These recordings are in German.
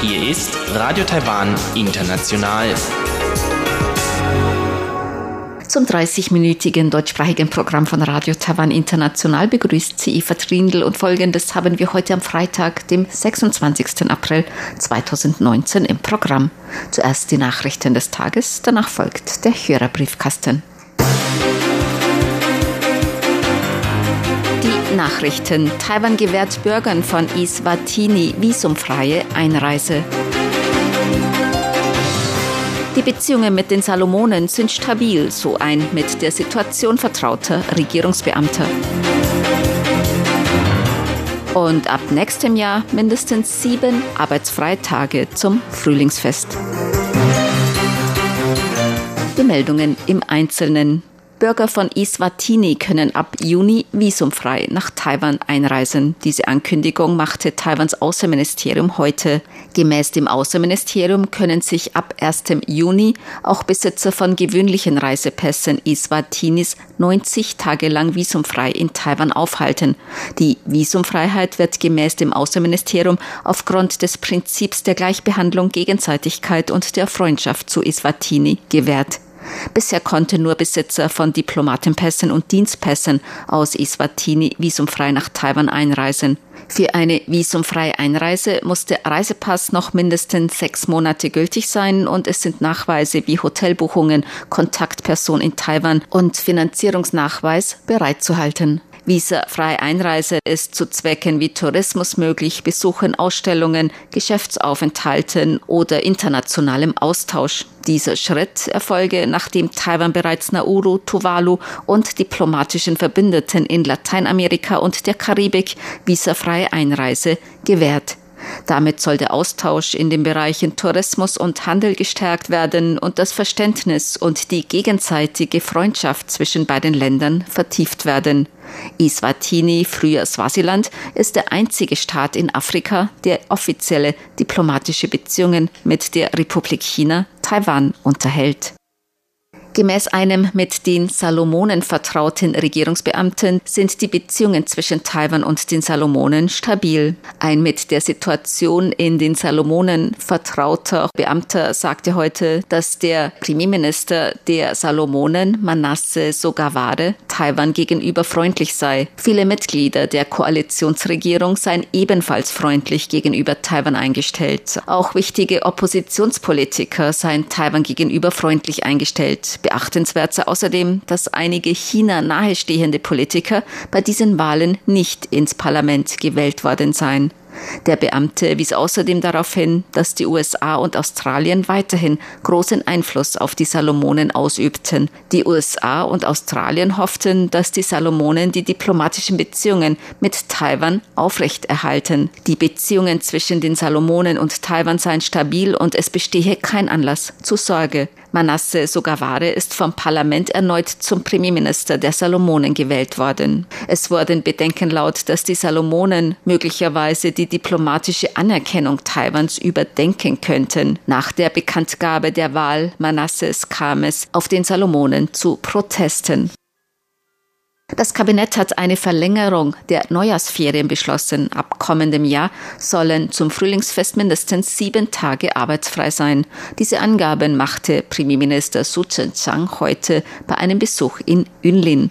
Hier ist Radio Taiwan International. Zum 30-minütigen deutschsprachigen Programm von Radio Taiwan International begrüßt sie Eva Trindl und folgendes haben wir heute am Freitag, dem 26. April 2019 im Programm. Zuerst die Nachrichten des Tages, danach folgt der Hörerbriefkasten. Nachrichten. Taiwan gewährt Bürgern von Iswatini visumfreie Einreise. Die Beziehungen mit den Salomonen sind stabil, so ein mit der Situation vertrauter Regierungsbeamter. Und ab nächstem Jahr mindestens sieben Arbeitsfreitage zum Frühlingsfest. Die Meldungen im Einzelnen. Bürger von Iswatini können ab Juni visumfrei nach Taiwan einreisen. Diese Ankündigung machte Taiwans Außenministerium heute. Gemäß dem Außenministerium können sich ab 1. Juni auch Besitzer von gewöhnlichen Reisepässen Iswatinis 90 Tage lang visumfrei in Taiwan aufhalten. Die Visumfreiheit wird gemäß dem Außenministerium aufgrund des Prinzips der Gleichbehandlung, Gegenseitigkeit und der Freundschaft zu Iswatini gewährt. Bisher konnte nur Besitzer von Diplomatenpässen und Dienstpässen aus Iswatini visumfrei nach Taiwan einreisen. Für eine visumfreie Einreise muss der Reisepass noch mindestens sechs Monate gültig sein und es sind Nachweise wie Hotelbuchungen, Kontaktperson in Taiwan und Finanzierungsnachweis bereitzuhalten. Visafreie Einreise ist zu Zwecken wie Tourismus möglich, Besuchen Ausstellungen, Geschäftsaufenthalten oder internationalem Austausch. Dieser Schritt erfolge, nachdem Taiwan bereits Nauru, Tuvalu und diplomatischen Verbündeten in Lateinamerika und der Karibik visafreie Einreise gewährt. Damit soll der Austausch in den Bereichen Tourismus und Handel gestärkt werden und das Verständnis und die gegenseitige Freundschaft zwischen beiden Ländern vertieft werden. Iswatini, früher Swasiland, ist der einzige Staat in Afrika, der offizielle diplomatische Beziehungen mit der Republik China, Taiwan unterhält. Gemäß einem mit den Salomonen vertrauten Regierungsbeamten sind die Beziehungen zwischen Taiwan und den Salomonen stabil. Ein mit der Situation in den Salomonen vertrauter Beamter sagte heute, dass der Premierminister der Salomonen, Manasse Sogaware, Taiwan gegenüber freundlich sei. Viele Mitglieder der Koalitionsregierung seien ebenfalls freundlich gegenüber Taiwan eingestellt. Auch wichtige Oppositionspolitiker seien Taiwan gegenüber freundlich eingestellt. Beachtenswert sei außerdem, dass einige China nahestehende Politiker bei diesen Wahlen nicht ins Parlament gewählt worden seien. Der Beamte wies außerdem darauf hin, dass die USA und Australien weiterhin großen Einfluss auf die Salomonen ausübten. Die USA und Australien hofften, dass die Salomonen die diplomatischen Beziehungen mit Taiwan aufrechterhalten. Die Beziehungen zwischen den Salomonen und Taiwan seien stabil und es bestehe kein Anlass zur Sorge. Manasse Sogaware ist vom Parlament erneut zum Premierminister der Salomonen gewählt worden. Es wurden Bedenken laut, dass die Salomonen möglicherweise die diplomatische Anerkennung Taiwans überdenken könnten. Nach der Bekanntgabe der Wahl Manasses kam es auf den Salomonen zu Protesten. Das Kabinett hat eine Verlängerung der Neujahrsferien beschlossen. Ab kommendem Jahr sollen zum Frühlingsfest mindestens sieben Tage arbeitsfrei sein. Diese Angaben machte Premierminister Su Chen-chang heute bei einem Besuch in Yunlin.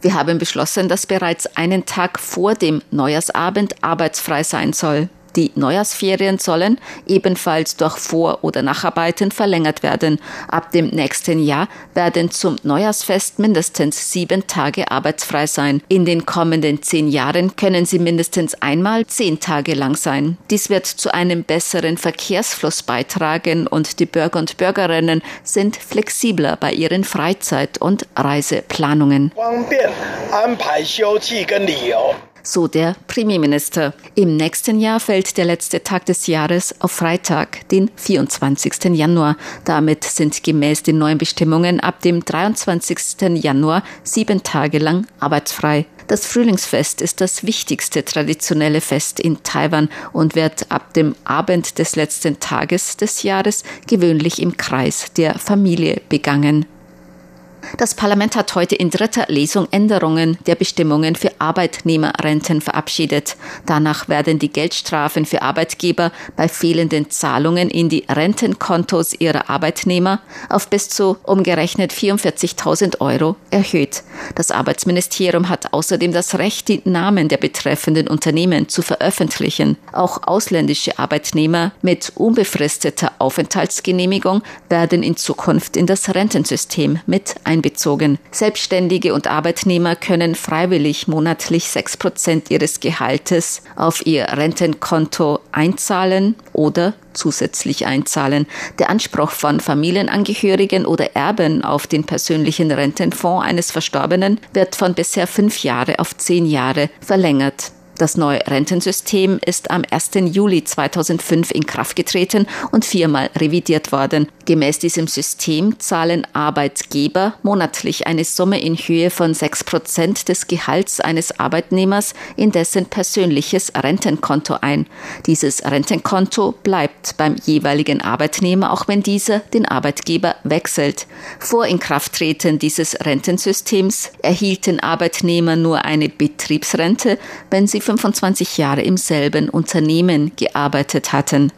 Wir haben beschlossen, dass bereits einen Tag vor dem Neujahrsabend arbeitsfrei sein soll. Die Neujahrsferien sollen ebenfalls durch Vor- oder Nacharbeiten verlängert werden. Ab dem nächsten Jahr werden zum Neujahrsfest mindestens sieben Tage arbeitsfrei sein. In den kommenden zehn Jahren können sie mindestens einmal zehn Tage lang sein. Dies wird zu einem besseren Verkehrsfluss beitragen und die Bürger und Bürgerinnen sind flexibler bei ihren Freizeit- und Reiseplanungen so der Premierminister. Im nächsten Jahr fällt der letzte Tag des Jahres auf Freitag, den 24. Januar. Damit sind gemäß den neuen Bestimmungen ab dem 23. Januar sieben Tage lang arbeitsfrei. Das Frühlingsfest ist das wichtigste traditionelle Fest in Taiwan und wird ab dem Abend des letzten Tages des Jahres gewöhnlich im Kreis der Familie begangen. Das Parlament hat heute in dritter Lesung Änderungen der Bestimmungen für Arbeitnehmerrenten verabschiedet. Danach werden die Geldstrafen für Arbeitgeber bei fehlenden Zahlungen in die Rentenkontos ihrer Arbeitnehmer auf bis zu umgerechnet 44.000 Euro erhöht. Das Arbeitsministerium hat außerdem das Recht, die Namen der betreffenden Unternehmen zu veröffentlichen. Auch ausländische Arbeitnehmer mit unbefristeter Aufenthaltsgenehmigung werden in Zukunft in das Rentensystem mit einbezogen. Selbstständige und Arbeitnehmer können freiwillig monatlich sechs Prozent ihres Gehaltes auf ihr Rentenkonto einzahlen oder zusätzlich einzahlen. Der Anspruch von Familienangehörigen oder Erben auf den persönlichen Rentenfonds eines Verstorbenen wird von bisher fünf Jahre auf zehn Jahre verlängert. Das neue Rentensystem ist am 1. Juli 2005 in Kraft getreten und viermal revidiert worden. Gemäß diesem System zahlen Arbeitgeber monatlich eine Summe in Höhe von 6 Prozent des Gehalts eines Arbeitnehmers in dessen persönliches Rentenkonto ein. Dieses Rentenkonto bleibt beim jeweiligen Arbeitnehmer, auch wenn dieser den Arbeitgeber wechselt. Vor Inkrafttreten dieses Rentensystems erhielten Arbeitnehmer nur eine Betriebsrente, wenn sie 25 Jahre im selben Unternehmen gearbeitet hatten.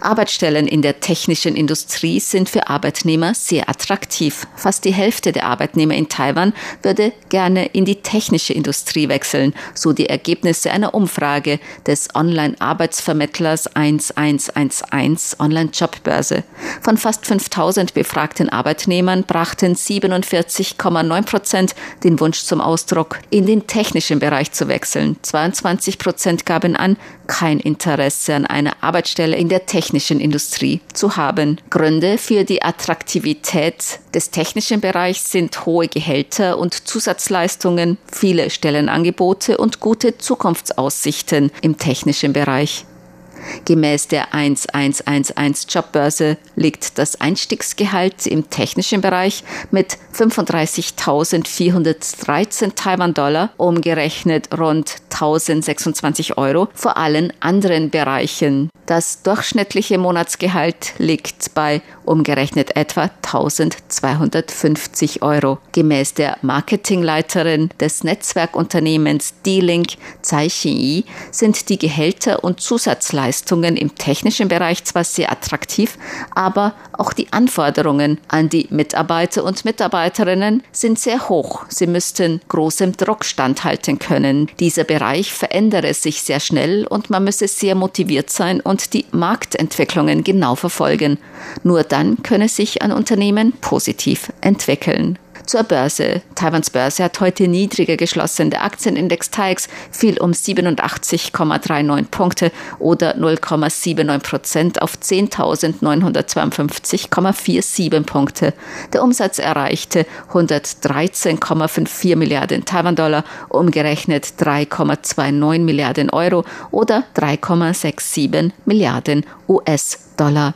Arbeitsstellen in der technischen Industrie sind für Arbeitnehmer sehr attraktiv. Fast die Hälfte der Arbeitnehmer in Taiwan würde gerne in die technische Industrie wechseln, so die Ergebnisse einer Umfrage des Online-Arbeitsvermittlers 1111 Online-Jobbörse. Von fast 5000 befragten Arbeitnehmern brachten 47,9 Prozent den Wunsch zum Ausdruck, in den technischen Bereich zu wechseln. 22 Prozent gaben an, kein Interesse an einer Arbeitsstelle in der technischen Industrie zu haben. Gründe für die Attraktivität des technischen Bereichs sind hohe Gehälter und Zusatzleistungen, viele Stellenangebote und gute Zukunftsaussichten im technischen Bereich. Gemäß der 1111 Jobbörse liegt das Einstiegsgehalt im technischen Bereich mit 35.413 Taiwan-Dollar, umgerechnet rund 1026 Euro, vor allen anderen Bereichen. Das durchschnittliche Monatsgehalt liegt bei umgerechnet etwa 1250 Euro. Gemäß der Marketingleiterin des Netzwerkunternehmens D-Link, Tsai Xinyi, sind die Gehälter und Zusatzleistungen im technischen Bereich zwar sehr attraktiv, aber auch die Anforderungen an die Mitarbeiter und Mitarbeiterinnen sind sehr hoch. Sie müssten großem Druck standhalten können. Dieser Bereich verändere sich sehr schnell und man müsse sehr motiviert sein und die Marktentwicklungen genau verfolgen. Nur dann könne sich ein Unternehmen positiv entwickeln zur Börse. Taiwans Börse hat heute niedriger geschlossen. Der Aktienindex TAIX fiel um 87,39 Punkte oder 0,79 Prozent auf 10.952,47 Punkte. Der Umsatz erreichte 113,54 Milliarden Taiwan-Dollar, umgerechnet 3,29 Milliarden Euro oder 3,67 Milliarden US-Dollar.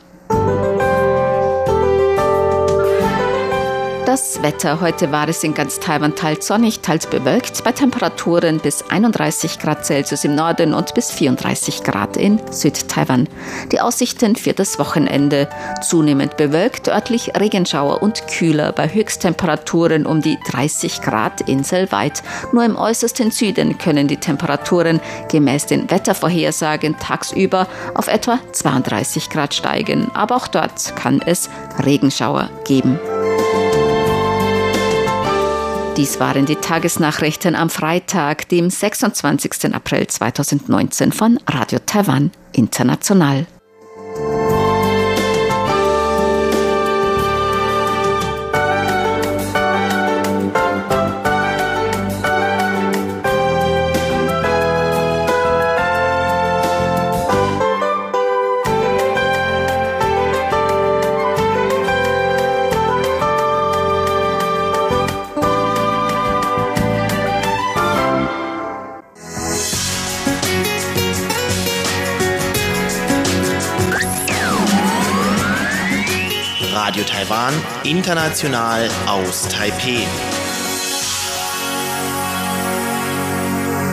Das Wetter. Heute war es in ganz Taiwan teils sonnig, teils bewölkt, bei Temperaturen bis 31 Grad Celsius im Norden und bis 34 Grad in Südtaiwan. Die Aussichten für das Wochenende. Zunehmend bewölkt, örtlich Regenschauer und kühler, bei Höchsttemperaturen um die 30 Grad inselweit. Nur im äußersten Süden können die Temperaturen gemäß den Wettervorhersagen tagsüber auf etwa 32 Grad steigen. Aber auch dort kann es Regenschauer geben. Dies waren die Tagesnachrichten am Freitag, dem 26. April 2019 von Radio Taiwan International. Taiwan, international aus Taipeh.